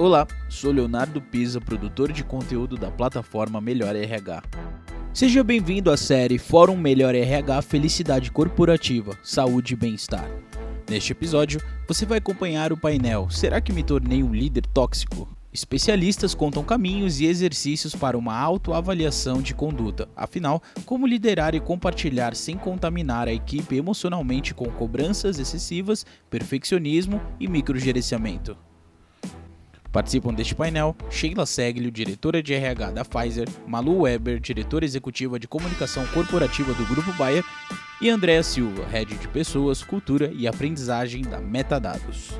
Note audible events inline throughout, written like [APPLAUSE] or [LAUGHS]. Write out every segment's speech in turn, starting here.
Olá, sou Leonardo Pisa, produtor de conteúdo da plataforma Melhor RH. Seja bem-vindo à série Fórum Melhor RH Felicidade Corporativa, Saúde e Bem-Estar. Neste episódio, você vai acompanhar o painel Será que me tornei um líder tóxico? Especialistas contam caminhos e exercícios para uma autoavaliação de conduta. Afinal, como liderar e compartilhar sem contaminar a equipe emocionalmente com cobranças excessivas, perfeccionismo e microgerenciamento? Participam deste painel Sheila Seglio, diretora de RH da Pfizer, Malu Weber, diretora executiva de comunicação corporativa do Grupo Bayer, e Andréa Silva, head de pessoas, cultura e aprendizagem da Metadados.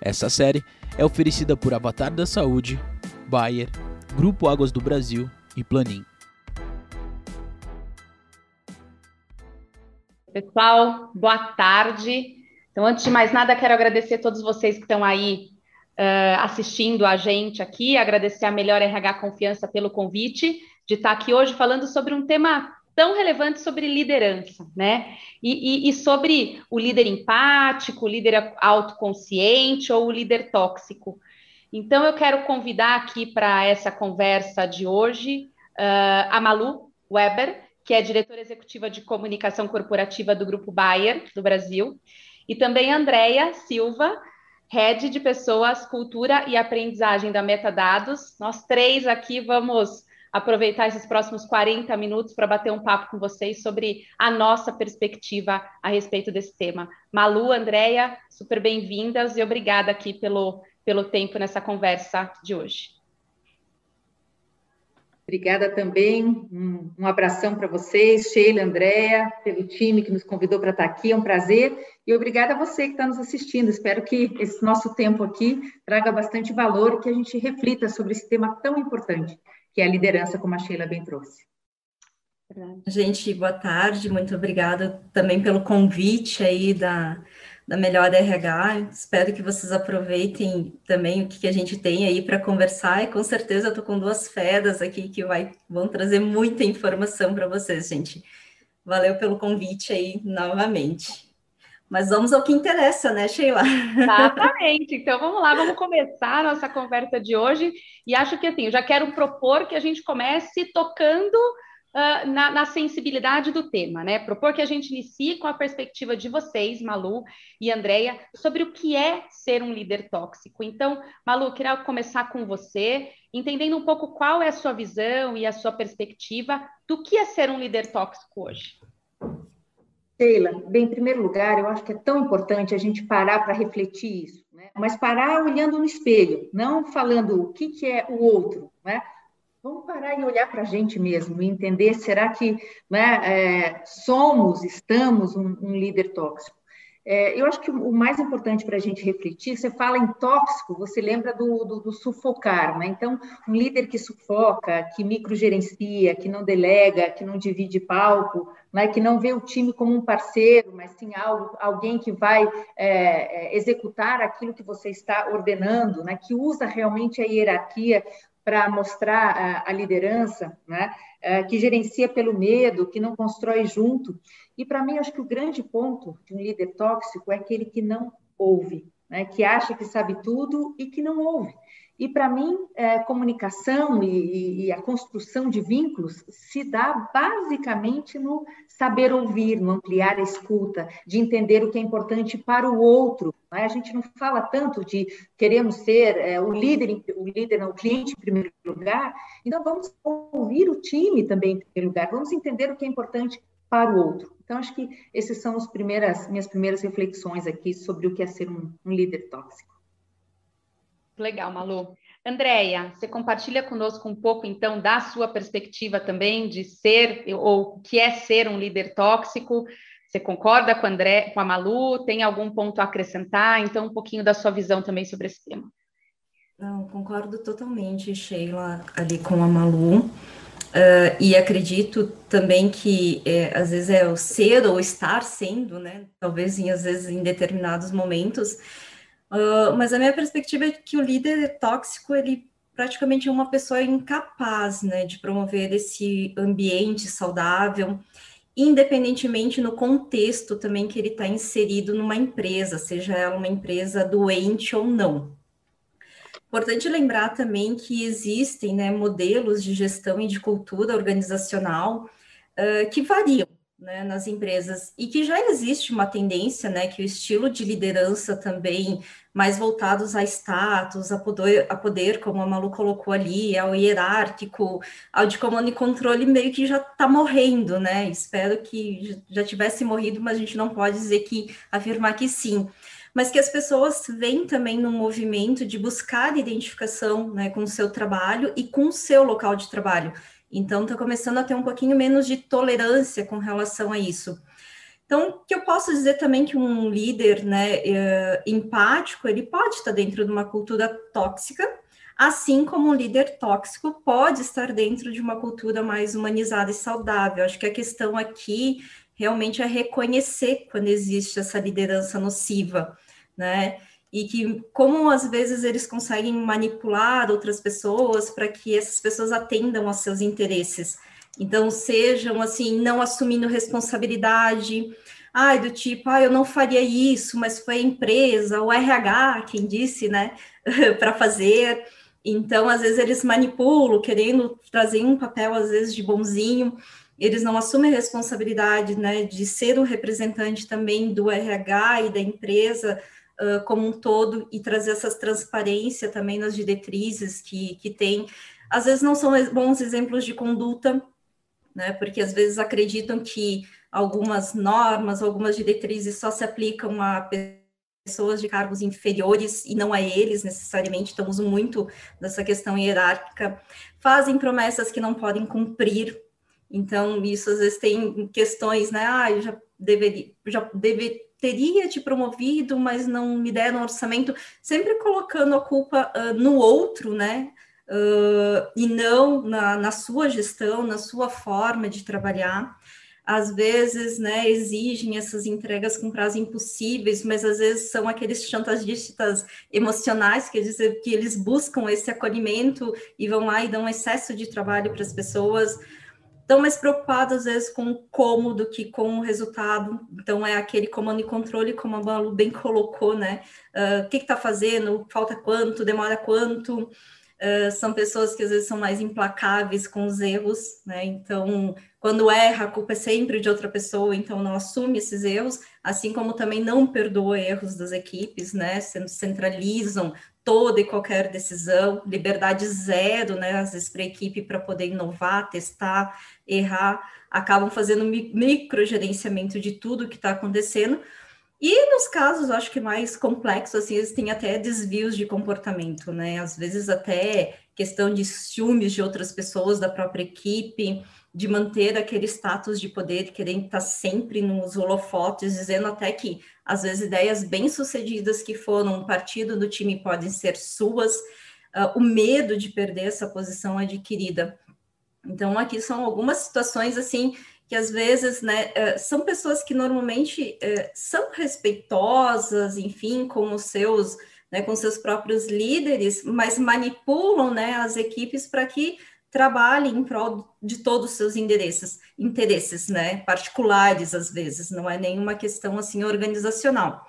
Essa série é oferecida por Avatar da Saúde, Bayer, Grupo Águas do Brasil e Planin. Pessoal, boa tarde. Então, antes de mais nada, quero agradecer a todos vocês que estão aí uh, assistindo a gente aqui, agradecer a Melhor RH Confiança pelo convite de estar aqui hoje falando sobre um tema tão relevante sobre liderança, né? E, e, e, sobre o líder empático, o líder autoconsciente ou o líder tóxico. Então, eu quero convidar aqui para essa conversa de hoje uh, a Malu Weber, que é diretora executiva de comunicação corporativa do Grupo Bayer do Brasil, e também a Andrea Silva, Head de Pessoas, Cultura e Aprendizagem da Metadados. Nós três aqui vamos aproveitar esses próximos 40 minutos para bater um papo com vocês sobre a nossa perspectiva a respeito desse tema. Malu, Andréia, super bem-vindas e obrigada aqui pelo, pelo tempo nessa conversa de hoje. Obrigada também, um, um abração para vocês, Sheila, Andréa, pelo time que nos convidou para estar aqui, é um prazer, e obrigada a você que está nos assistindo, espero que esse nosso tempo aqui traga bastante valor e que a gente reflita sobre esse tema tão importante, que é a liderança, como a Sheila bem trouxe. Gente, boa tarde, muito obrigada também pelo convite aí da, da Melhor RH. Espero que vocês aproveitem também o que, a gente tem aí para conversar. E com certeza eu estou com duas fedas aqui que vai, vão trazer muita informação para vocês, gente. Valeu pelo convite aí novamente. Mas vamos ao que interessa, né, Sheila? Exatamente. Então vamos lá, vamos começar a nossa conversa de hoje. E acho que assim, eu já quero propor que a gente comece tocando uh, na, na, sensibilidade do tema, né? Propor que a gente inicie com a perspectiva de vocês, Malu e Andreia, sobre o que é ser um líder tóxico. Então, Malu, queria começar com você, entendendo um pouco qual é a sua visão e a sua perspectiva do que é ser um líder tóxico hoje. Sheila, bem, em primeiro lugar, eu acho que é tão importante a gente parar para refletir isso, né? mas parar olhando no espelho, não falando o que, que é o outro, né? Vamos parar e olhar para a gente mesmo e entender: será que né, é, somos, estamos um, um líder tóxico? É, eu acho que o mais importante para a gente refletir, você fala em tóxico, você lembra do, do, do, sufocar, né? Então, um líder que sufoca, que microgerencia, que não delega, que não divide palco, né? que não vê o time como um parceiro, mas sim algo, alguém que vai é, é executar aquilo que você está ordenando, né? que usa realmente a hierarquia para mostrar a, liderança, né? É, que gerencia pelo medo, que não constrói junto. E para mim, acho que o grande ponto de um líder tóxico é aquele que não ouve, né? que acha que sabe tudo e que não ouve. E para mim, é, comunicação e, e, a construção de vínculos se dá basicamente no saber ouvir, no ampliar a escuta, de entender o que é importante para o outro. Né? A gente não fala tanto de queremos ser é, o líder, o líder, o cliente em primeiro lugar. Então vamos ouvir o time também em primeiro lugar. Vamos entender o que é importante para o outro. Então acho que essas são as primeiras minhas primeiras reflexões aqui sobre o que é ser um, um líder tóxico. Legal, Malu. Andréia, você compartilha conosco um pouco, então, da sua perspectiva também de ser, ou o que é ser um líder tóxico. Você concorda com, André, com a Malu? Tem algum ponto a acrescentar? Então, um pouquinho da sua visão também sobre esse tema. Não, concordo totalmente, Sheila, ali com a Malu. Uh, e acredito também que é, às vezes é o ser ou estar sendo, né? Talvez em, às vezes em determinados momentos, Uh, mas a minha perspectiva é que o líder tóxico, ele praticamente é uma pessoa incapaz, né, de promover esse ambiente saudável, independentemente no contexto também que ele está inserido numa empresa, seja ela uma empresa doente ou não. Importante lembrar também que existem né, modelos de gestão e de cultura organizacional uh, que variam né, nas empresas e que já existe uma tendência, né, que o estilo de liderança também mais voltados a status, a poder, a poder como a Malu colocou ali, ao hierárquico, ao de comando e controle, meio que já está morrendo, né? Espero que já tivesse morrido, mas a gente não pode dizer que afirmar que sim. Mas que as pessoas vêm também no movimento de buscar identificação né, com o seu trabalho e com o seu local de trabalho então, está começando a ter um pouquinho menos de tolerância com relação a isso. Então, que eu posso dizer também que um líder né, é, empático, ele pode estar dentro de uma cultura tóxica, assim como um líder tóxico pode estar dentro de uma cultura mais humanizada e saudável. Acho que a questão aqui realmente é reconhecer quando existe essa liderança nociva, né? e que como às vezes eles conseguem manipular outras pessoas para que essas pessoas atendam aos seus interesses. Então, sejam assim, não assumindo responsabilidade, ai, do tipo, ah, eu não faria isso, mas foi a empresa, o RH quem disse, né, [LAUGHS] para fazer. Então, às vezes eles manipulam, querendo trazer um papel, às vezes, de bonzinho, eles não assumem a responsabilidade, né, de ser o representante também do RH e da empresa, uh, como um todo e trazer essa transparência também nas diretrizes que, que tem. Às vezes não são bons exemplos de conduta, né? Porque às vezes acreditam que algumas normas, algumas diretrizes só se aplicam a pessoas de cargos inferiores e não a eles necessariamente, então usam muito dessa questão hierárquica, fazem promessas que não podem cumprir, então isso às vezes tem questões, né, ah, eu já deveria, já deve, teria te promovido, mas não me deram orçamento, sempre colocando a culpa uh, no outro, né? Uh, e não na, na sua gestão, na sua forma de trabalhar. Às vezes, né, exigem essas entregas com prazo impossíveis, mas às vezes são aqueles chantagistas emocionais que eles, que eles buscam esse acolhimento e vão lá e dão excesso de trabalho para as pessoas estão mais preocupados, às vezes, com o como do que com o resultado. Então, é aquele comando e controle, como a Malu bem colocou, né? Uh, o que está fazendo? Falta quanto? Demora quanto? Uh, são pessoas que às vezes são mais implacáveis com os erros, né? Então, quando erra, a culpa é sempre de outra pessoa, então não assume esses erros, assim como também não perdoa erros das equipes, né? Centralizam toda e qualquer decisão, liberdade zero, né? Às vezes para a equipe para poder inovar, testar, errar, acabam fazendo micro gerenciamento de tudo que está acontecendo. E nos casos, acho que mais complexos, assim, eles têm até desvios de comportamento, né? Às vezes até questão de ciúmes de outras pessoas, da própria equipe, de manter aquele status de poder, querendo estar sempre nos holofotes, dizendo até que, às vezes, ideias bem-sucedidas que foram partido do time podem ser suas, uh, o medo de perder essa posição adquirida. Então, aqui são algumas situações, assim, que às vezes, né, uh, são pessoas que normalmente uh, são respeitosas, enfim, com os seus, né, com seus próprios líderes, mas manipulam, né, as equipes para que trabalhe em prol de todos os seus endereços, interesses, né, particulares às vezes, não é nenhuma questão assim organizacional.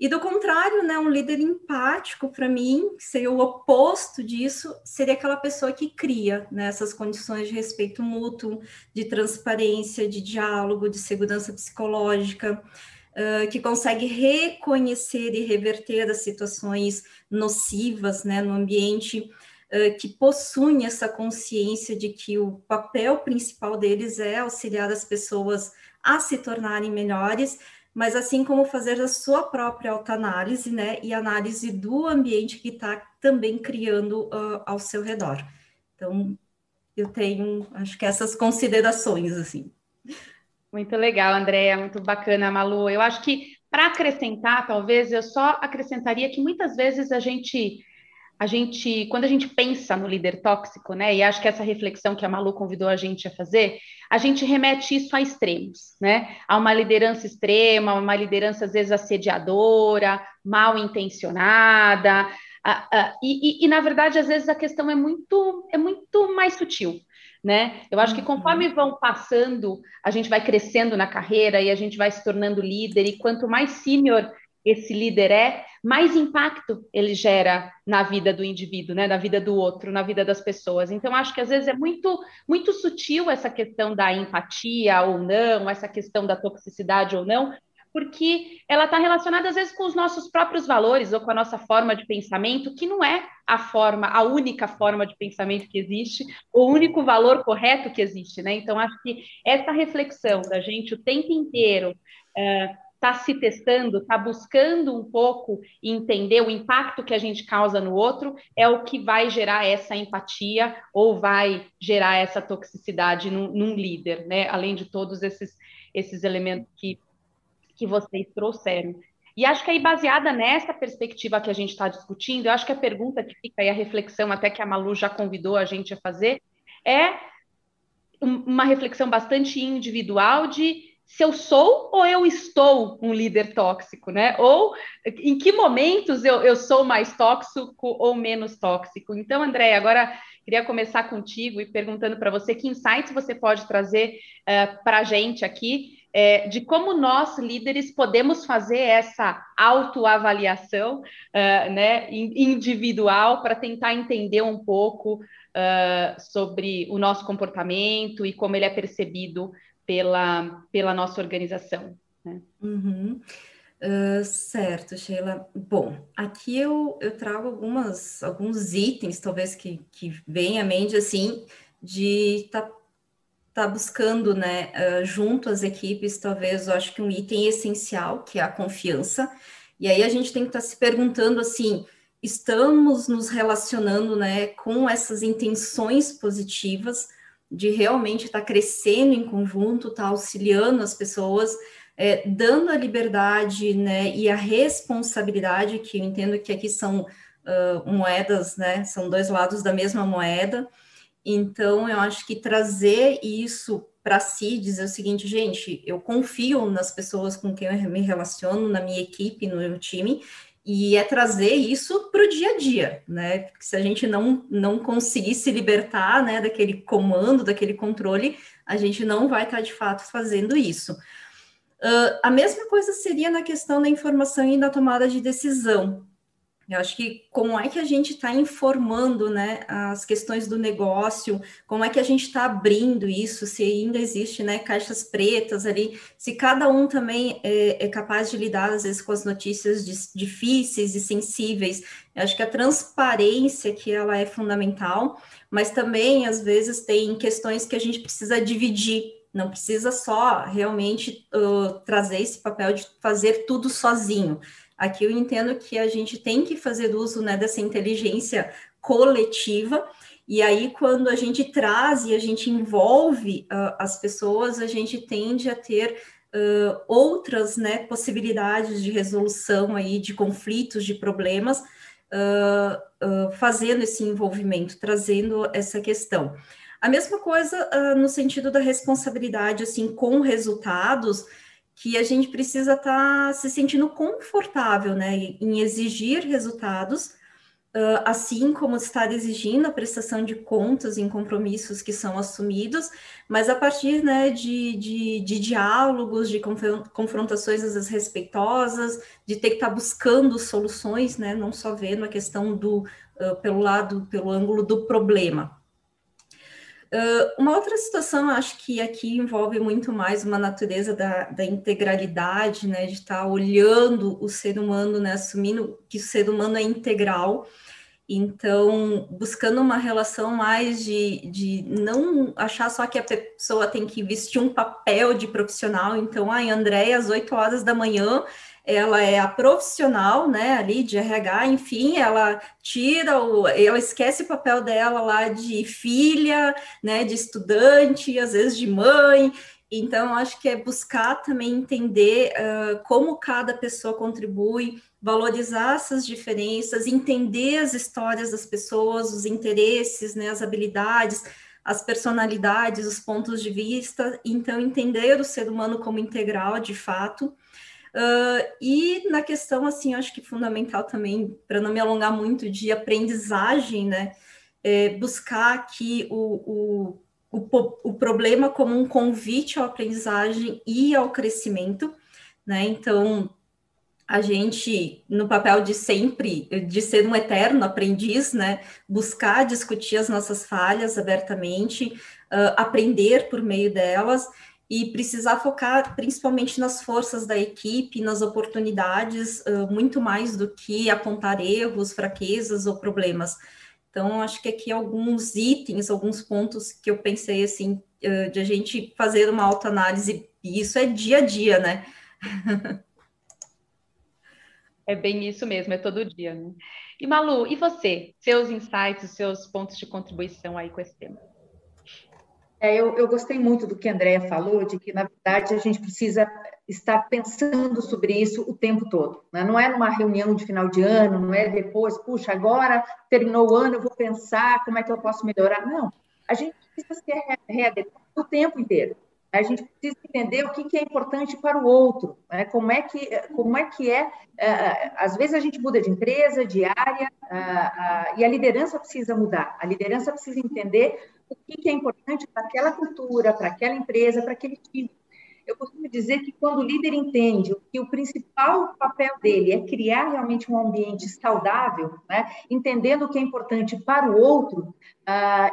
E do contrário, né, um líder empático para mim, seria o oposto disso, seria aquela pessoa que cria né, essas condições de respeito mútuo, de transparência, de diálogo, de segurança psicológica, uh, que consegue reconhecer e reverter as situações nocivas né, no ambiente, que possuem essa consciência de que o papel principal deles é auxiliar as pessoas a se tornarem melhores, mas assim como fazer a sua própria autoanálise, né, e análise do ambiente que está também criando uh, ao seu redor. Então, eu tenho, acho que essas considerações, assim. Muito legal, Andréia, muito bacana, Malu. Eu acho que, para acrescentar, talvez, eu só acrescentaria que muitas vezes a gente a gente, quando a gente pensa no líder tóxico, né, e acho que essa reflexão que a Malu convidou a gente a fazer, a gente remete isso a extremos, né, a uma liderança extrema, uma liderança às vezes assediadora, mal intencionada, e, e, e, na verdade às vezes a questão é muito é muito mais sutil, né? Eu acho que conforme uhum. vão passando, a gente vai crescendo na carreira e a gente vai se tornando líder e quanto mais sênior esse líder é, mais impacto ele gera na vida do indivíduo, né, na vida do outro, na vida das pessoas. Então, acho que às vezes é muito, muito sutil essa questão da empatia ou não, essa questão da toxicidade ou não, porque ela está relacionada às vezes com os nossos próprios valores ou com a nossa forma de pensamento, que não é a forma, a única forma de pensamento que existe, o único valor correto que existe, né? Então acho que essa reflexão da gente o tempo inteiro uh, está se testando, está buscando um pouco entender o impacto que a gente causa no outro, é o que vai gerar essa empatia ou vai gerar essa toxicidade num, num líder, né? Além de todos esses, esses elementos que, que vocês trouxeram. E acho que aí, baseada nessa perspectiva que a gente está discutindo, eu acho que a pergunta que fica aí, a reflexão, até que a Malu já convidou a gente a fazer, é uma reflexão bastante individual de se eu sou ou eu estou um líder tóxico, né? Ou em que momentos eu, eu sou mais tóxico ou menos tóxico. Então, André, agora queria começar contigo e perguntando para você que insights você pode trazer uh, eh, para a gente aqui é, de como nós, líderes, podemos fazer essa autoavaliação uh, né, individual para tentar entender um pouco uh, sobre o nosso comportamento e como ele é percebido pela, pela nossa organização. Né? Uhum. Uh, certo, Sheila. Bom, aqui eu, eu trago algumas, alguns itens, talvez, que, que vêm à mente, assim, de estar tá, tá buscando, né, uh, junto às equipes, talvez, eu acho que um item essencial, que é a confiança. E aí a gente tem que estar tá se perguntando, assim, estamos nos relacionando, né, com essas intenções positivas, de realmente estar tá crescendo em conjunto, estar tá auxiliando as pessoas, é, dando a liberdade né, e a responsabilidade, que eu entendo que aqui são uh, moedas, né, são dois lados da mesma moeda. Então, eu acho que trazer isso para si, dizer o seguinte, gente, eu confio nas pessoas com quem eu me relaciono, na minha equipe, no meu time, e é trazer isso para o dia a dia, né? Porque se a gente não, não conseguir se libertar né, daquele comando, daquele controle, a gente não vai estar tá, de fato fazendo isso. Uh, a mesma coisa seria na questão da informação e da tomada de decisão. Eu acho que como é que a gente está informando né, as questões do negócio, como é que a gente está abrindo isso, se ainda existe né, caixas pretas ali, se cada um também é, é capaz de lidar, às vezes, com as notícias difíceis e sensíveis. Eu acho que a transparência que ela é fundamental, mas também, às vezes, tem questões que a gente precisa dividir não precisa só realmente uh, trazer esse papel de fazer tudo sozinho. Aqui eu entendo que a gente tem que fazer uso né, dessa inteligência coletiva, e aí, quando a gente traz e a gente envolve uh, as pessoas, a gente tende a ter uh, outras né, possibilidades de resolução aí de conflitos, de problemas, uh, fazendo esse envolvimento, trazendo essa questão. A mesma coisa no sentido da responsabilidade, assim, com resultados, que a gente precisa estar tá se sentindo confortável, né, em exigir resultados, uh, assim como estar exigindo a prestação de contas em compromissos que são assumidos, mas a partir, né, de, de, de diálogos, de confrontações às vezes respeitosas, de ter que estar tá buscando soluções, né, não só vendo a questão do, uh, pelo lado, pelo ângulo do problema. Uma outra situação, acho que aqui envolve muito mais uma natureza da, da integralidade, né, de estar olhando o ser humano, né, assumindo que o ser humano é integral, então buscando uma relação mais de, de não achar só que a pessoa tem que vestir um papel de profissional, então, ai, André, às 8 horas da manhã, ela é a profissional, né, ali de RH, enfim, ela tira o, ela esquece o papel dela lá de filha, né, de estudante, às vezes de mãe. Então, acho que é buscar também entender uh, como cada pessoa contribui, valorizar essas diferenças, entender as histórias das pessoas, os interesses, né, as habilidades, as personalidades, os pontos de vista. Então, entender o ser humano como integral, de fato. Uh, e na questão, assim, acho que fundamental também, para não me alongar muito, de aprendizagem, né? É buscar aqui o, o, o, o problema como um convite à aprendizagem e ao crescimento, né? Então, a gente, no papel de sempre, de ser um eterno aprendiz, né? Buscar discutir as nossas falhas abertamente, uh, aprender por meio delas e precisar focar principalmente nas forças da equipe, nas oportunidades, muito mais do que apontar erros, fraquezas ou problemas. Então, acho que aqui alguns itens, alguns pontos que eu pensei assim, de a gente fazer uma autoanálise, e isso é dia a dia, né? É bem isso mesmo, é todo dia, né? E Malu, e você? Seus insights, seus pontos de contribuição aí com esse tema? É, eu, eu, gostei muito do que a Andrea falou, de que, na verdade, a gente precisa estar pensando sobre isso o tempo todo. Né? Não é numa reunião de final de ano, não é depois, puxa, agora terminou o ano, eu vou pensar como é que eu posso melhorar. Não, a gente precisa ser readequado o tempo inteiro. A gente precisa entender o que, é importante para o outro, né? como é que, como é, que é, uh, às vezes a gente muda de empresa, de área, uh, uh, e a liderança precisa mudar, a liderança precisa entender o que, é importante para aquela cultura, para aquela empresa, para aquele time. Eu costumo dizer que quando o líder entende que o principal papel dele é criar realmente um ambiente saudável, né? entendendo o que é importante para o outro,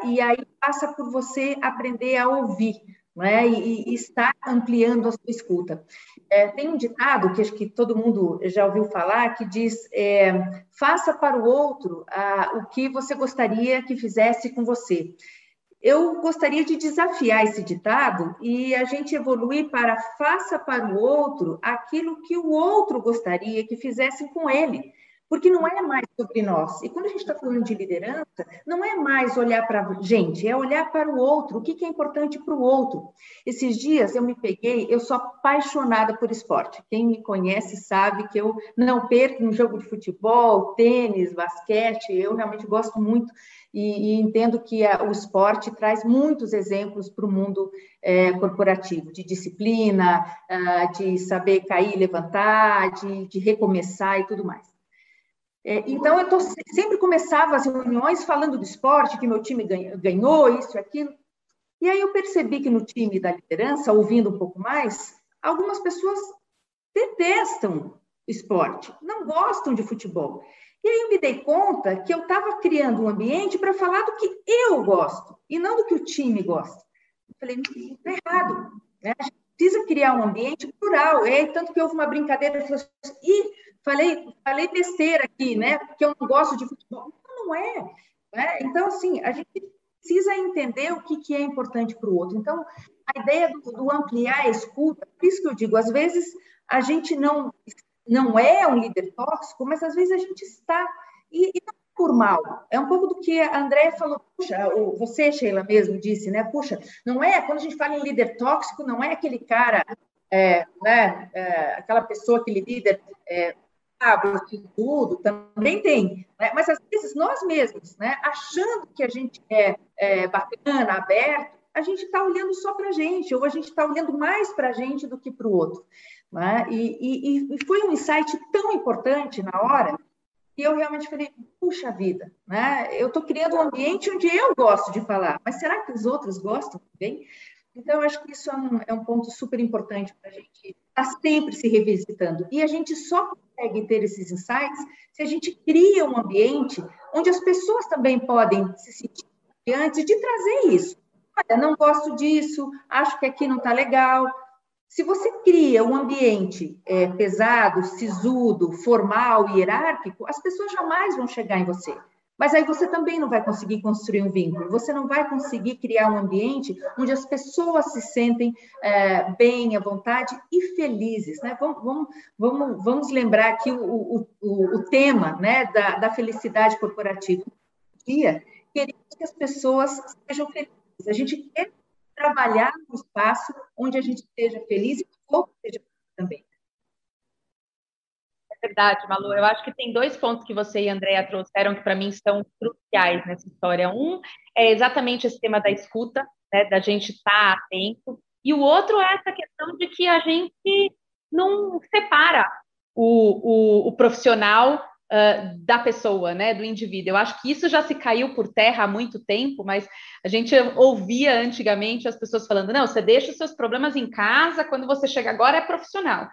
e aí passa por você aprender a ouvir, né? E, e está ampliando a sua escuta. É, tem um ditado que acho que todo mundo já ouviu falar que diz: é, faça para o outro ah, o que você gostaria que fizesse com você. Eu gostaria de desafiar esse ditado e a gente evoluir para faça para o outro aquilo que o outro gostaria que fizessem com ele porque não é mais sobre nós. E quando a gente está falando de liderança, não é mais olhar para a gente, é olhar para o outro, o que, que é importante para o outro. Esses dias eu me peguei, eu sou apaixonada por esporte. Quem me conhece sabe que eu não perco um jogo de futebol, tênis, basquete, eu realmente gosto muito e, e entendo que a, o esporte traz muitos exemplos para o mundo é, corporativo, de disciplina, uh, de saber cair, levantar, de, de recomeçar e tudo mais. É, então, eu tô, sempre começava as reuniões falando do esporte, que meu time ganhou, isso e aquilo. E aí eu percebi que no time da liderança, ouvindo um pouco mais, algumas pessoas detestam esporte, não gostam de futebol. E aí eu me dei conta que eu estava criando um ambiente para falar do que eu gosto e não do que o time gosta. Eu falei, está errado. Né? Precisa criar um ambiente plural. É, tanto que houve uma brincadeira, eu falei falei besteira aqui, né? Porque eu não gosto de futebol. Não, não é. Né? Então, assim, a gente precisa entender o que, que é importante para o outro. Então, a ideia do, do, ampliar a escuta, por isso que eu digo, às vezes a gente não, não é um líder tóxico, mas às vezes a gente está, e, e não é por mal, é um pouco do que a André falou, puxa, você, Sheila, mesmo disse, né, puxa, não é, quando a gente fala em líder tóxico, não é aquele cara, é, né, é, aquela pessoa, aquele líder é, tudo, também tem. Né? Mas, às vezes, nós mesmos, né, achando que a gente é, é bacana, aberto, a gente está olhando só para a gente, ou a gente está olhando mais para a gente do que para o outro. Né? E, e, e, foi um insight tão importante na hora que eu realmente falei, puxa vida, né? eu estou criando um ambiente onde eu gosto de falar, mas será que os outros gostam também? Então, acho que isso é um, é um ponto super importante para a gente estar tá sempre se revisitando. E a gente só consegue ter esses insights se a gente cria um ambiente onde as pessoas também podem se sentir antes de trazer isso. Olha, não gosto disso, acho que aqui não está legal. Se você cria um ambiente é, pesado, sisudo, formal, hierárquico, as pessoas jamais vão chegar em você. Mas aí você também não vai conseguir construir um vínculo, você não vai conseguir criar um ambiente onde as pessoas se sentem é, bem, à vontade e felizes. Né? Vamos, vamos, vamos, vamos lembrar aqui o, o, o, o tema né, da, da felicidade corporativa. Dia, queremos que as pessoas sejam felizes. A gente quer trabalhar no espaço onde a gente esteja feliz e o outro esteja feliz também verdade, Malu. Eu acho que tem dois pontos que você e a Andrea trouxeram que para mim são cruciais nessa história. Um é exatamente esse tema da escuta, né, da gente estar tá atento, e o outro é essa questão de que a gente não separa o, o, o profissional uh, da pessoa, né, do indivíduo. Eu acho que isso já se caiu por terra há muito tempo, mas a gente ouvia antigamente as pessoas falando: não, você deixa os seus problemas em casa, quando você chega agora é profissional.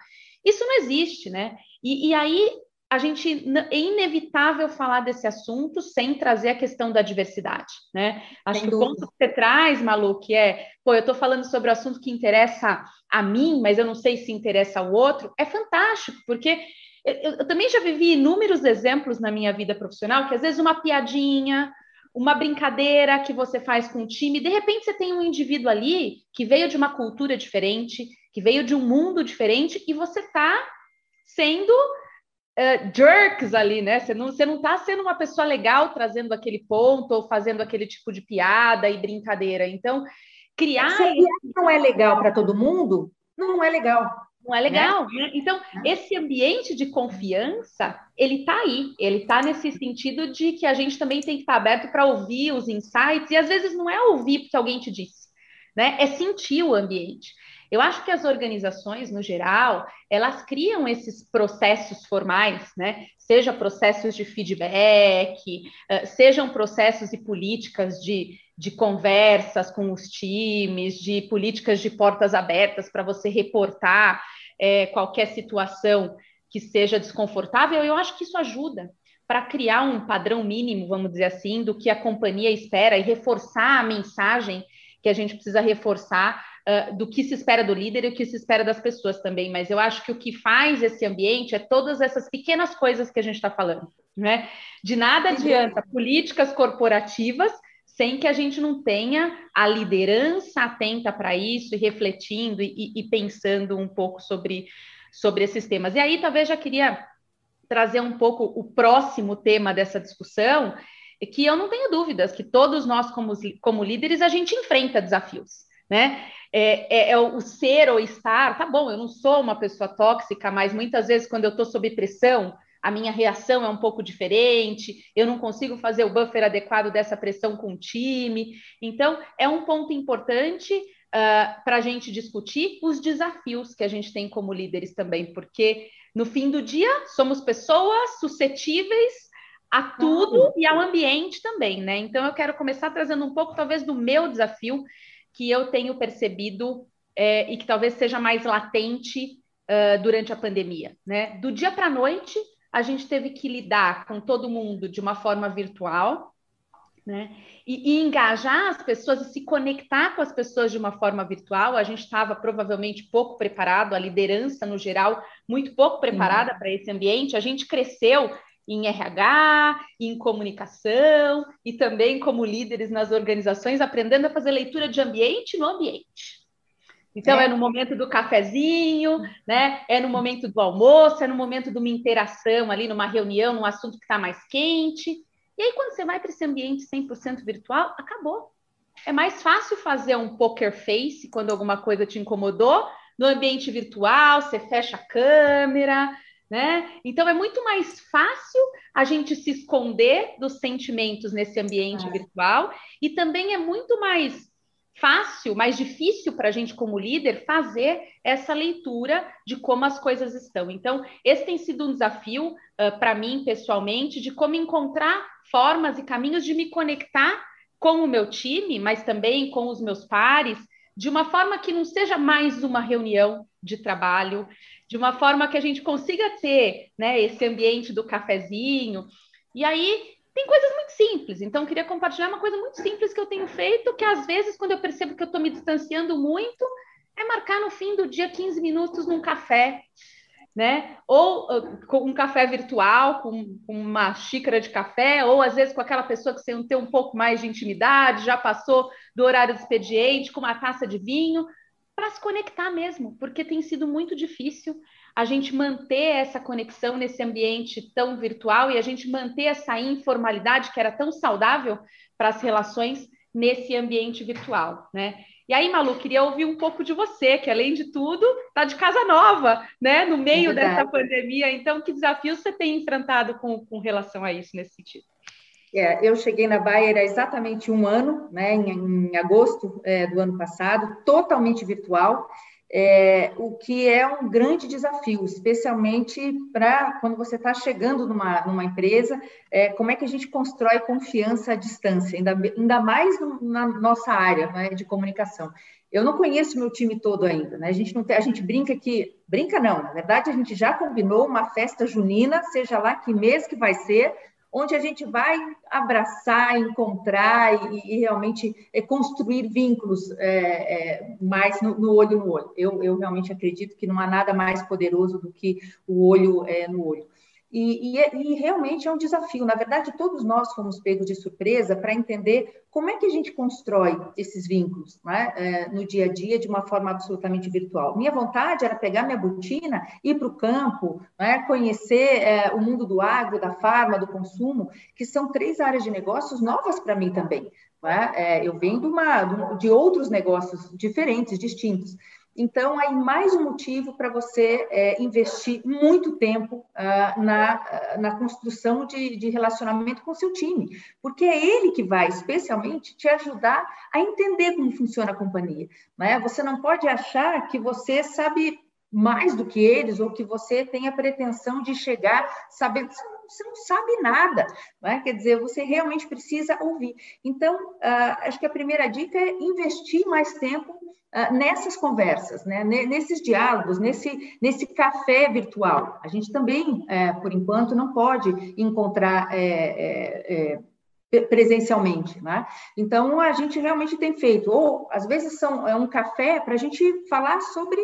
Isso não existe, né? E, e aí a gente é inevitável falar desse assunto sem trazer a questão da diversidade, né? Acho sem que dúvida. o ponto que você traz, Malu, que é, pô, eu estou falando sobre o assunto que interessa a mim, mas eu não sei se interessa ao outro, é fantástico, porque eu, eu também já vivi inúmeros exemplos na minha vida profissional que às vezes uma piadinha, uma brincadeira que você faz com o time, de repente você tem um indivíduo ali que veio de uma cultura diferente, que veio de um mundo diferente, e você está sendo uh, jerks ali, né? Você não, você não tá sendo uma pessoa legal trazendo aquele ponto ou fazendo aquele tipo de piada e brincadeira. Então, criar. Se não é legal para todo mundo, não é legal. Não é legal, né? né? Então, esse ambiente de confiança, ele está aí. Ele está nesse sentido de que a gente também tem que estar tá aberto para ouvir os insights, e às vezes não é ouvir porque alguém te disse, né? É sentir o ambiente. Eu acho que as organizações, no geral, elas criam esses processos formais, né? Seja processos de feedback, eh, sejam processos e políticas de, de conversas com os times, de políticas de portas abertas para você reportar é, qualquer situação que seja desconfortável. Eu acho que isso ajuda para criar um padrão mínimo, vamos dizer assim, do que a companhia espera e reforçar a mensagem que a gente precisa reforçar uh, do que se espera do líder e o que se espera das pessoas também. Mas eu acho que o que faz esse ambiente é todas essas pequenas coisas que a gente está falando, né? De nada adianta políticas corporativas sem que a gente não tenha a liderança atenta para isso e refletindo e, e, pensando um pouco sobre, sobre esses temas. E aí, talvez já queria trazer um pouco o próximo tema dessa discussão, que eu não tenho dúvidas que todos nós, como, como líderes, a gente enfrenta desafios, né? É, é, é, o ser ou estar, tá bom, eu não sou uma pessoa tóxica, mas muitas vezes quando eu estou sob pressão, a minha reação é um pouco diferente, eu não consigo fazer o buffer adequado dessa pressão com o time. Então, é um ponto importante uh, ah, para a gente discutir os desafios que a gente tem como líderes também, porque no fim do dia somos pessoas suscetíveis a tudo e ao ambiente também, né? Então eu quero começar trazendo um pouco, talvez, do meu desafio que eu tenho percebido é, e que talvez seja mais latente uh, durante a pandemia, né? Do dia para a noite, a gente teve que lidar com todo mundo de uma forma virtual, né? E, e, engajar as pessoas e se conectar com as pessoas de uma forma virtual. A gente estava provavelmente pouco preparado, a liderança no geral muito pouco preparada para esse ambiente. A gente cresceu em RH, em comunicação e também como líderes nas organizações, aprendendo a fazer leitura de ambiente no ambiente. Então, é. é no momento do cafezinho, né? É no momento do almoço, é no momento de uma interação ali, numa reunião, num assunto que está mais quente. E aí, quando você vai para esse ambiente 100% virtual, acabou. É mais fácil fazer um poker face quando alguma coisa te incomodou. No ambiente virtual, você fecha a câmera, né? Então é muito mais fácil a gente se esconder dos sentimentos nesse ambiente é. virtual e também é muito mais fácil, mais difícil para a gente como líder fazer essa leitura de como as coisas estão. Então esse tem sido um desafio uh, para mim pessoalmente de como encontrar formas e caminhos de me conectar com o meu time, mas também com os meus pares, de uma forma que não seja mais uma reunião de trabalho, de uma forma que a gente consiga ter né, esse ambiente do cafezinho. E aí tem coisas muito simples. Então, queria compartilhar uma coisa muito simples que eu tenho feito, que às vezes, quando eu percebo que eu estou me distanciando muito, é marcar no fim do dia 15 minutos num café, né? Ou com um café virtual, com, com, uma xícara de café, ou às vezes com aquela pessoa que você tem um pouco mais de intimidade, já passou do horário do expediente, com uma taça de vinho, para se conectar mesmo, porque tem sido muito difícil a gente manter essa conexão nesse ambiente tão virtual e a gente manter essa informalidade que era tão saudável para as relações nesse ambiente virtual, né? E aí, Malu, queria ouvir um pouco de você, que além de tudo, está de casa nova, né? No meio é dessa pandemia. Então, que desafios você tem enfrentado com, com relação a isso nesse sentido? É, eu cheguei na Bayer há exatamente um ano, né, em, em agosto é, do ano passado, totalmente virtual, é, o que é um grande desafio, especialmente para quando você está chegando numa, numa empresa, é, como é que a gente constrói confiança à distância, ainda, ainda mais no, na nossa área né, de comunicação. Eu não conheço meu time todo ainda, né? A gente não tem, a gente brinca que brinca não, na verdade a gente já combinou uma festa junina, seja lá que mês que vai ser, onde a gente vai abraçar, encontrar e, e realmente é, construir vínculos é, é, mais no, no, olho no olho. Eu, eu realmente acredito que não há nada mais poderoso do que o olho é, no olho. E, e, é, e, realmente é um desafio. Na verdade, todos nós fomos pegos de surpresa para entender como é que a gente constrói esses vínculos né, é, no dia a dia de uma forma absolutamente virtual. Minha vontade era pegar minha botina, ir para o campo, né, conhecer é, o mundo do agro, da farma, do consumo, que são três áreas de negócios novas para mim também. Né? É, eu venho de, uma, de outros negócios diferentes, distintos. Então, aí mais um motivo para você é, investir muito tempo ah, na, ah, na construção de, de relacionamento com seu time, porque é ele que vai, especialmente, te ajudar a entender como funciona a companhia. Né? Você não pode achar que você sabe mais do que eles ou que você tem a pretensão de chegar sabendo você não sabe nada, né? quer dizer, você realmente precisa ouvir. Então, uh, acho que a primeira dica é investir mais tempo uh, nessas conversas, né? nesses diálogos, nesse, nesse café virtual. A gente também, é, por enquanto, não pode encontrar. É, é, presencialmente, né? Então a gente realmente tem feito, ou às vezes são é um café para a gente falar sobre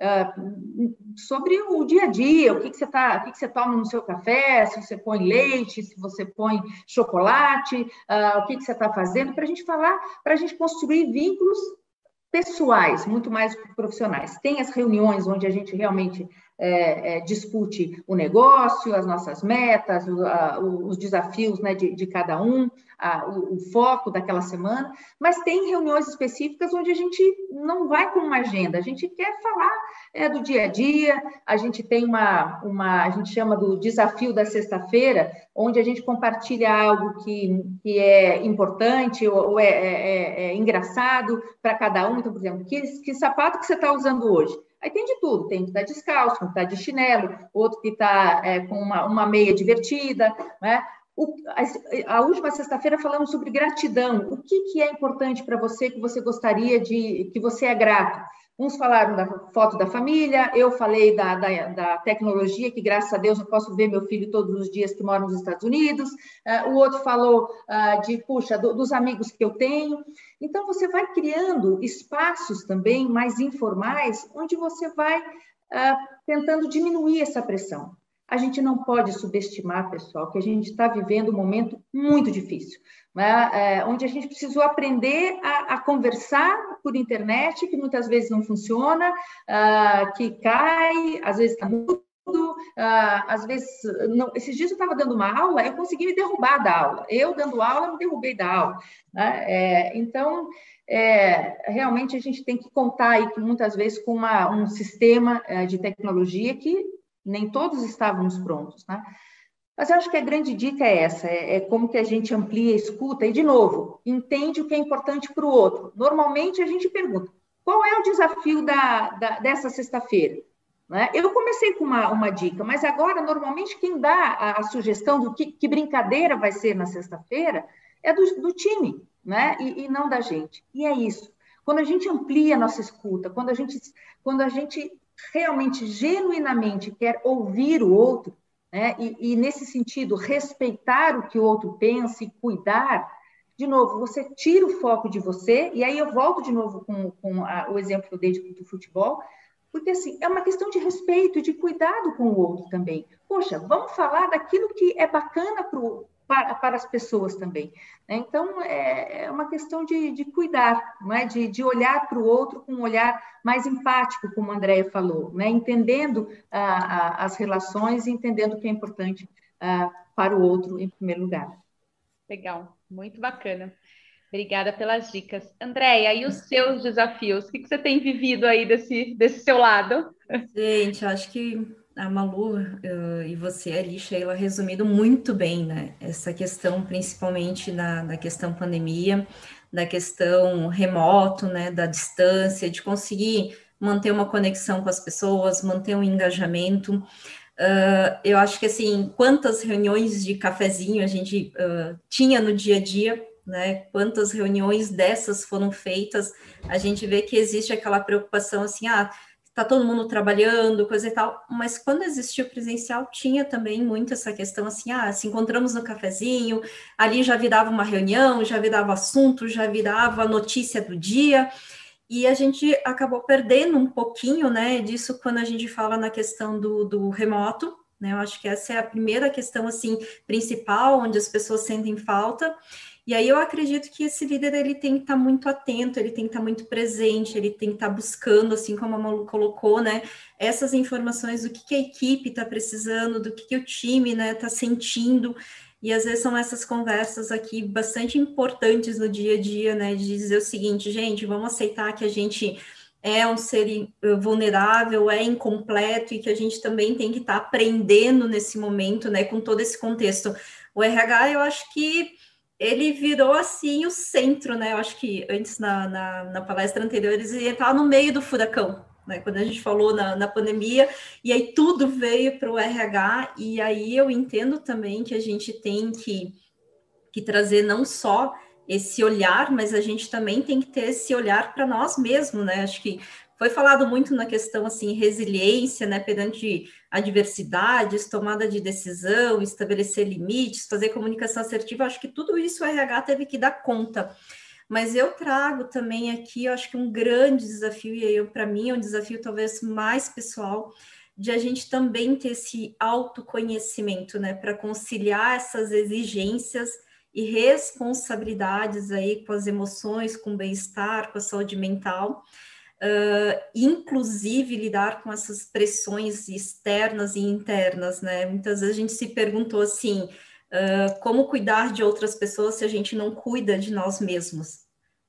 uh, sobre o dia a dia, o que, que você tá, o que, que você toma no seu café, se você põe leite, se você põe chocolate, uh, o que, que você está fazendo, para a gente falar, para a gente construir vínculos pessoais, muito mais profissionais. Tem as reuniões onde a gente realmente é, é, discute o negócio, as nossas metas, o, a, os desafios né, de, de, cada um, a, o, o, foco daquela semana, mas tem reuniões específicas onde a gente não vai com uma agenda, a gente quer falar é, do dia a dia, a gente tem uma, uma a gente chama do desafio da sexta-feira, onde a gente compartilha algo que, que é importante ou, ou é, é, é, é engraçado para cada um. Então, por exemplo, que, que sapato que você está usando hoje? Aí tem de tudo, tem que estar tá descalço, que está de chinelo, outro que está é, com uma, uma meia divertida, né? O, a, a, última sexta-feira falamos sobre gratidão. O que, que é importante para você que você gostaria de, que você é grato? Uns falaram da foto da família, eu falei da, da, da, tecnologia, que graças a Deus eu posso ver meu filho todos os dias que mora nos Estados Unidos. Uh, o outro falou uh, de, puxa, do, dos amigos que eu tenho. Então, você vai criando espaços também mais informais, onde você vai uh, tentando diminuir essa pressão. A gente não pode subestimar, pessoal, que a gente está vivendo um momento muito difícil né? é, onde a gente precisou aprender a, a, conversar por internet, que muitas vezes não funciona, uh, que cai, às vezes está mudo, uh, às vezes. Não, esses dias eu estava dando uma aula, eu consegui me derrubar da aula. Eu, dando aula, me derrubei da aula. Né? É, então, é, realmente a gente tem que contar aí que muitas vezes com uma, um sistema é, de tecnologia que nem todos estávamos prontos. Né? Mas eu acho que a grande dica é essa, é, é como que a gente amplia escuta e, de novo, entende o que é importante para o outro. Normalmente a gente pergunta, qual é o desafio da, da dessa sexta-feira? Né? Eu comecei com uma, uma dica, mas agora, normalmente, quem dá a, a sugestão do que, que, brincadeira vai ser na sexta-feira é do, do time, né? E, e, não da gente. E é isso. Quando a gente amplia a nossa escuta, quando a gente, quando a gente realmente, genuinamente quer ouvir o outro, né? E, e, nesse sentido, respeitar o que o outro pensa e cuidar, de novo, você tira o foco de você, e aí eu volto de novo com, com a, o exemplo que eu dei do futebol, porque assim, é uma questão de respeito, de cuidado com o outro também. Poxa, vamos falar daquilo que é bacana para o para, para as pessoas também. Né? Então, é, é, uma questão de, de cuidar, não é? de, de olhar para o outro com um olhar mais empático, como a Andrea falou, né? entendendo ah, as relações e entendendo o que é importante ah, para o outro em primeiro lugar. Legal, muito bacana. Obrigada pelas dicas. Andréia, e os seus desafios? O que, que você tem vivido aí desse, desse seu lado? Gente, acho que a Malu uh, e você ali, Sheila, resumido muito bem, né? Essa questão, principalmente na, questão pandemia, da questão remoto, né? Da distância, de conseguir manter uma conexão com as pessoas, manter um engajamento. Uh, eu acho que, assim, quantas reuniões de cafezinho a gente uh, tinha no dia a dia, né? Quantas reuniões dessas foram feitas? A gente vê que existe aquela preocupação assim, ah, tá todo mundo trabalhando, coisa e tal, mas quando existiu presencial, tinha também muito essa questão assim, ah, se encontramos no cafezinho, ali já virava uma reunião, já virava assunto, já virava notícia do dia, e a gente acabou perdendo um pouquinho, né, disso quando a gente fala na questão do, do remoto, né, eu acho que essa é a primeira questão, assim, principal, onde as pessoas sentem falta, e aí eu acredito que esse líder ele tem que estar tá muito atento, ele tem que estar tá muito presente, ele tem que estar tá buscando, assim como a Malu colocou, né, essas informações do que, que a equipe está precisando, do que, que o time está né, tá sentindo. E às vezes são essas conversas aqui bastante importantes no dia a dia, né? De dizer o seguinte, gente, vamos aceitar que a gente é um ser vulnerável, é incompleto e que a gente também tem que estar aprendendo nesse momento, né? Com todo esse contexto. O RH, eu acho que ele virou assim o centro, né? Eu acho que antes na, na, na palestra anterior ele estava no meio do furacão, né? Quando a gente falou na, na pandemia, e aí tudo veio para o RH, e aí eu entendo também que a gente tem que, que trazer não só esse olhar, mas a gente também tem que ter esse olhar para nós mesmos, né? Acho que foi falado muito na questão assim resiliência, né, perante adversidades, tomada de decisão, estabelecer limites, fazer comunicação assertiva. Acho que tudo isso o RH teve que dar conta. Mas eu trago também aqui, eu acho que um grande desafio e para mim é um desafio talvez mais pessoal de a gente também ter esse autoconhecimento, né, para conciliar essas exigências e responsabilidades aí com as emoções, com o bem-estar, com a saúde mental uh, inclusive lidar com essas pressões externas e internas, né? Muitas vezes a gente se perguntou assim, uh, como cuidar de outras pessoas se a gente não cuida de nós mesmos?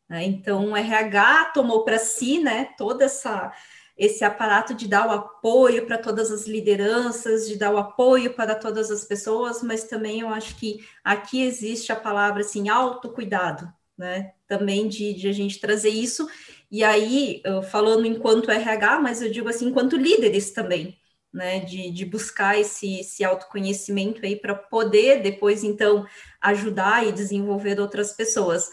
Né? Então, o RH tomou para si, né, toda essa esse aparato de dar o apoio para todas as lideranças, de dar o apoio para todas as pessoas, mas também eu acho que aqui existe a palavra assim, autocuidado, né? Também de, de a gente trazer isso e aí, falando enquanto RH, mas eu digo assim, enquanto líderes também, né? De, de buscar esse, esse autoconhecimento aí para poder depois, então, ajudar e desenvolver outras pessoas.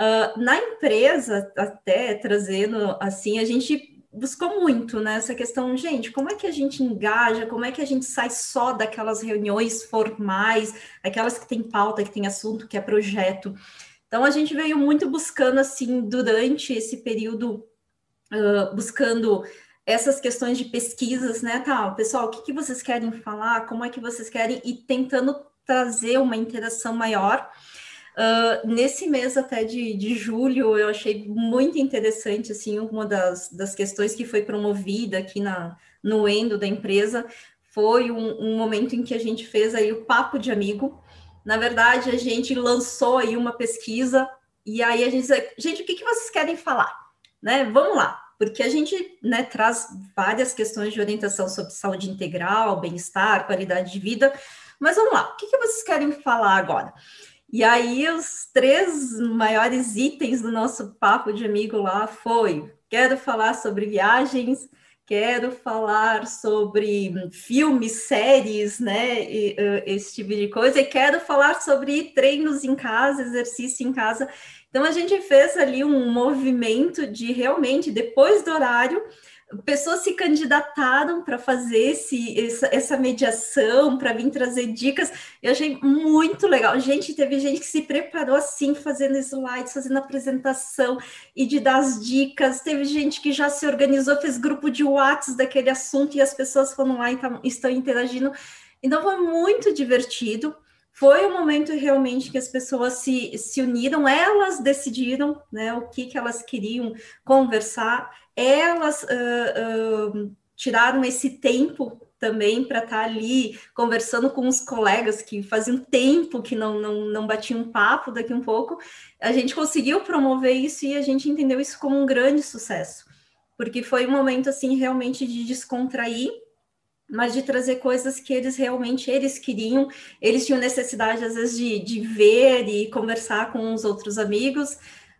Uh, na empresa, até trazendo assim, a gente buscou muito né, questão, gente, como é que a gente engaja, como é que a gente sai só daquelas reuniões formais, aquelas que tem pauta, que tem assunto, que é projeto. Então, a gente veio muito buscando, assim, durante esse período, uh, buscando essas questões de pesquisas, né, tal, pessoal, o que, que vocês querem falar, como é que vocês querem, e tentando trazer uma interação maior. Uh, nesse mês até de, de julho, eu achei muito interessante, assim, uma das, das questões que foi promovida aqui na, no Endo da empresa, foi um, um momento em que a gente fez aí o papo de amigo, na verdade, a gente lançou aí uma pesquisa e aí a gente diz, gente, o que, que vocês querem falar? Né? Vamos lá, porque a gente né, traz várias questões de orientação sobre saúde integral, bem-estar, qualidade de vida, mas vamos lá, o que, que vocês querem falar agora? E aí, os três maiores itens do nosso papo de amigo lá foi: quero falar sobre viagens, quero falar sobre filmes, séries, né, e, uh, esse tipo de coisa, e quero falar sobre treinos em casa, exercício em casa. Então a gente fez ali um movimento de realmente depois do horário pessoas se candidataram para fazer esse, essa, essa mediação, para vir trazer dicas. Eu achei muito legal. Gente, teve gente que se preparou assim, fazendo slides, fazendo apresentação e de dar as dicas. Teve gente que já se organizou, fez grupo de WhatsApp daquele assunto e as pessoas foram lá e tam, estão interagindo. Então foi muito divertido. Foi o um momento realmente que as pessoas se, se uniram, elas decidiram né, o que, que elas queriam conversar elas uh, uh, tiraram esse tempo também para estar tá ali conversando com os colegas que faziam tempo que não, não, não batiam papo daqui um pouco. A gente conseguiu promover isso e a gente entendeu isso como um grande sucesso, porque foi um momento assim realmente de descontrair mas de trazer coisas que eles realmente eles queriam, eles tinham necessidade às vezes de, de ver e conversar com os outros amigos,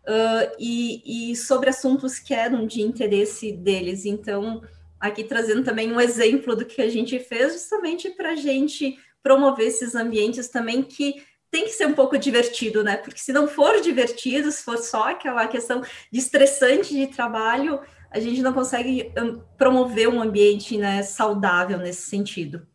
uh, e, e, sobre assuntos que eram de interesse deles. Então, aqui trazendo também um exemplo do que a gente fez, justamente para a gente promover esses ambientes também que tem que ser um pouco divertido, né? Porque se não for divertido, se for só aquela questão de estressante de trabalho, a gente não consegue promover um ambiente né, saudável nesse sentido.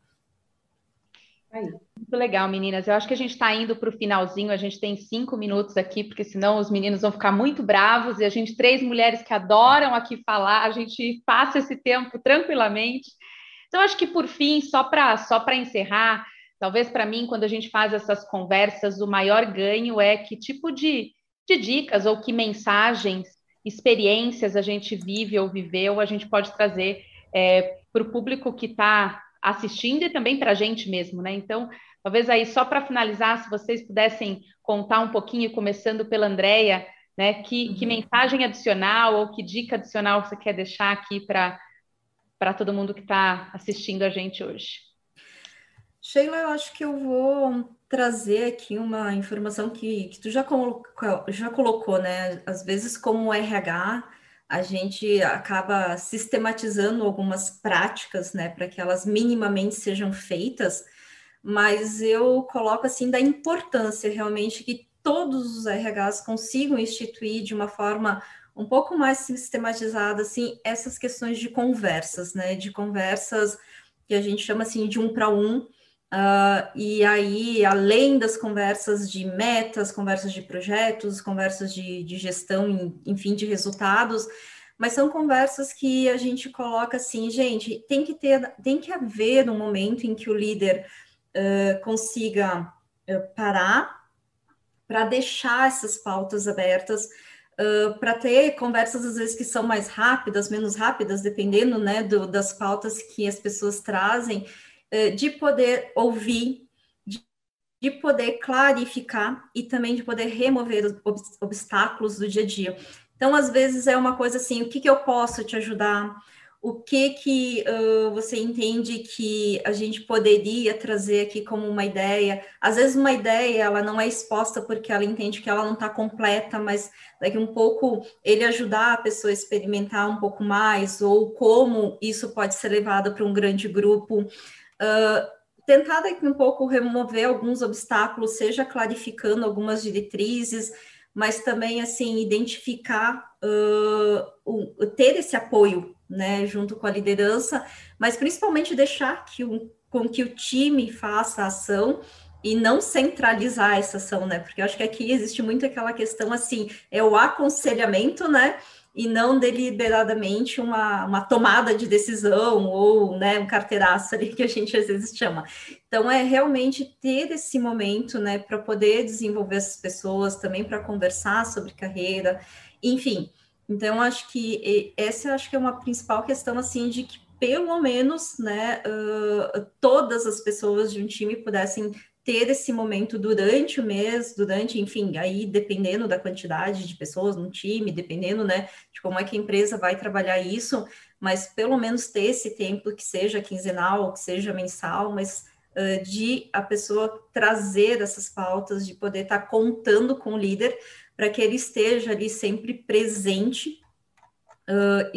Aí. Muito legal, meninas. Eu acho que a gente está indo para o finalzinho, a gente tem cinco minutos aqui, porque senão os meninos vão ficar muito bravos, e a gente, três mulheres que adoram aqui falar, a gente passa esse tempo tranquilamente. Então, acho que por fim, só para só encerrar, talvez para mim, quando a gente faz essas conversas, o maior ganho é que tipo de, de dicas ou que mensagens, experiências a gente vive ou viveu, a gente pode trazer é, para o público que está assistindo e também para a gente mesmo, né? Então, talvez aí, só para finalizar, se vocês pudessem contar um pouquinho, começando pela Andrea, né? Que, uhum. que mensagem adicional ou que dica adicional você quer deixar aqui para todo mundo que está assistindo a gente hoje? Sheila, eu acho que eu vou trazer aqui uma informação que, que tu já colocou, já colocou, né? Às vezes, como RH, a gente acaba sistematizando algumas práticas, né, para que elas minimamente sejam feitas, mas eu coloco assim da importância realmente que todos os RHs consigam instituir de uma forma um pouco mais sistematizada assim essas questões de conversas, né, de conversas que a gente chama assim de um para um, Uh, e aí, além das conversas de metas, conversas de projetos, conversas de, de gestão, enfim, de resultados, mas são conversas que a gente coloca assim, gente, tem que ter, tem que haver um momento em que o líder uh, consiga uh, parar para deixar essas pautas abertas, uh, para ter conversas às vezes que são mais rápidas, menos rápidas, dependendo né, do, das pautas que as pessoas trazem, de poder ouvir, de, de, poder clarificar e também de poder remover os obstáculos do dia a dia. Então, às vezes é uma coisa assim, o que, que eu posso te ajudar? O que que uh, você entende que a gente poderia trazer aqui como uma ideia? Às vezes uma ideia ela não é exposta porque ela entende que ela não está completa, mas daqui um pouco ele ajudar a pessoa a experimentar um pouco mais ou como isso pode ser levado para um grande grupo. Tentar daqui um pouco remover alguns obstáculos, seja clarificando algumas diretrizes, mas também assim identificar uh, o, ter esse apoio, né, junto com a liderança, mas principalmente deixar que o, com que o time faça a ação e não centralizar essa ação, né? Porque eu acho que aqui existe muito aquela questão assim, é o aconselhamento, né? E não deliberadamente uma, uma tomada de decisão ou né, um carteiraço ali que a gente às vezes chama. Então, é realmente ter esse momento né, para poder desenvolver essas pessoas, também para conversar sobre carreira, enfim. Então, acho que essa acho que é uma principal questão, assim, de que pelo menos, né, uh, todas as pessoas de um time pudessem ter esse momento durante o mês, durante, enfim, aí dependendo da quantidade de pessoas no time, dependendo, né, de como é que a empresa vai trabalhar isso, mas pelo menos ter esse tempo que seja quinzenal, que seja mensal, mas uh, de a pessoa trazer essas pautas, de poder estar tá contando com o líder para que ele esteja ali sempre presente, uh,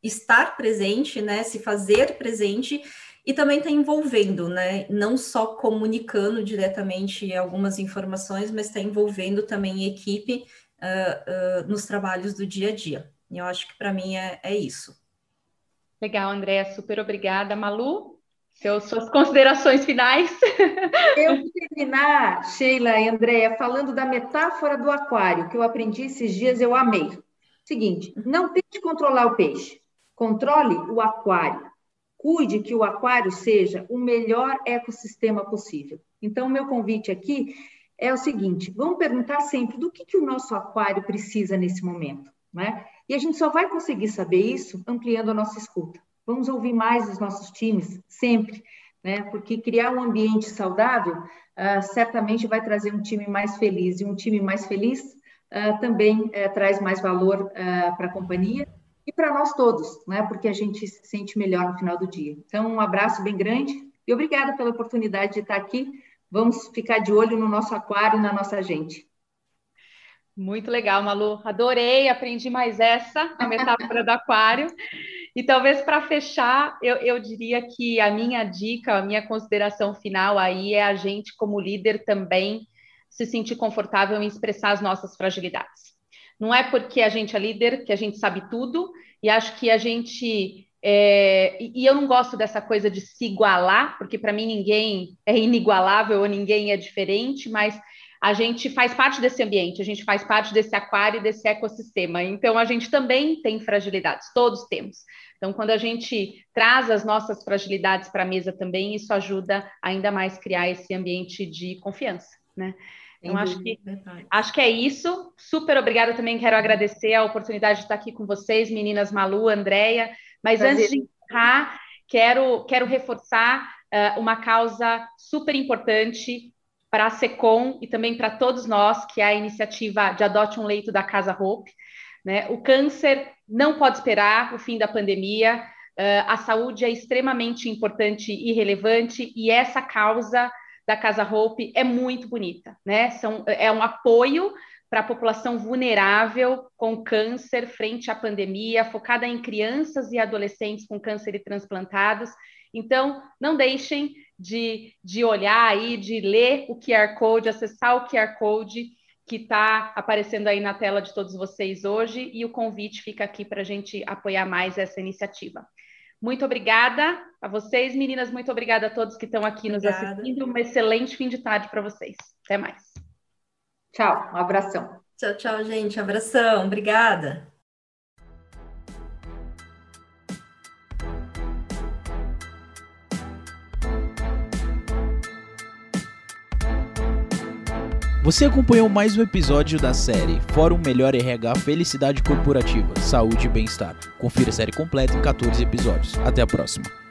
estar presente, né, se fazer presente e também está envolvendo, né? Não só comunicando diretamente algumas informações, mas está envolvendo também equipe uh, uh, nos trabalhos do dia a dia. E eu acho que para mim é, é isso. Legal, Andréa, super obrigada. Malu, seus, suas considerações finais. [LAUGHS] Eu vou terminar, Sheila e Andréa, falando da metáfora do aquário, que eu aprendi esses dias, eu amei. Seguinte, não tente controlar o peixe, controle o aquário cuide que o aquário seja o melhor ecossistema possível. Então, meu convite aqui é o seguinte: vamos perguntar sempre do que, que o nosso aquário precisa nesse momento, né? E a gente só vai conseguir saber isso ampliando a nossa escuta. Vamos ouvir mais os nossos times, sempre, né? Porque criar um ambiente saudável uh, certamente vai trazer um time mais feliz, e um time mais feliz uh, também uh, traz mais valor para a companhia e para nós todos, né? Porque a gente se sente melhor no final do dia. Então, um abraço bem grande e obrigada pela oportunidade de estar aqui. Vamos ficar de olho no nosso aquário, na nossa gente. Muito legal, Malu. Adorei, aprendi mais essa, a metáfora do aquário. E talvez para fechar, eu, eu diria que a minha dica, a minha consideração final aí é a gente, como líder, também se sentir confortável em expressar as nossas fragilidades. Não é porque a gente é líder que a gente sabe tudo, e acho que a gente. É, e eu não gosto dessa coisa de se igualar, porque para mim ninguém é inigualável ou ninguém é diferente, mas a gente faz parte desse ambiente, a gente faz parte desse aquário, desse ecossistema. Então, a gente também tem fragilidades, todos temos. Então, quando a gente traz as nossas fragilidades para a mesa também, isso ajuda ainda mais criar esse ambiente de confiança, né? Então, acho que, acho que é isso. Super obrigada também. Quero agradecer a oportunidade de estar aqui com vocês, meninas Malu, Andréia. Mas Prazer. antes de encerrar, quero, quero reforçar uh, uma causa super importante para a SECOM e também para todos nós, que é a iniciativa de Adote um Leito da Casa Hope. Né? O câncer não pode esperar o fim da pandemia. Uh, a saúde é extremamente importante e relevante, e essa causa da Casa Hope é muito bonita, né? São, é um apoio para a população vulnerável com câncer frente à pandemia, focada em crianças e adolescentes com câncer e transplantados. Então, não deixem de, de olhar aí, de ler o QR Code, acessar o QR Code que está aparecendo aí na tela de todos vocês hoje, e o convite fica aqui para a gente apoiar mais essa iniciativa. Muito obrigada a vocês, meninas. Muito obrigada a todos que estão aqui obrigada. nos assistindo. Um excelente fim de tarde para vocês. Até mais. Tchau, um abração. Tchau, tchau, gente. abração. Obrigada. Você acompanhou mais um episódio da série Fórum Melhor RH Felicidade Corporativa, Saúde e Bem-Estar. Confira a série completa em 14 episódios. Até a próxima.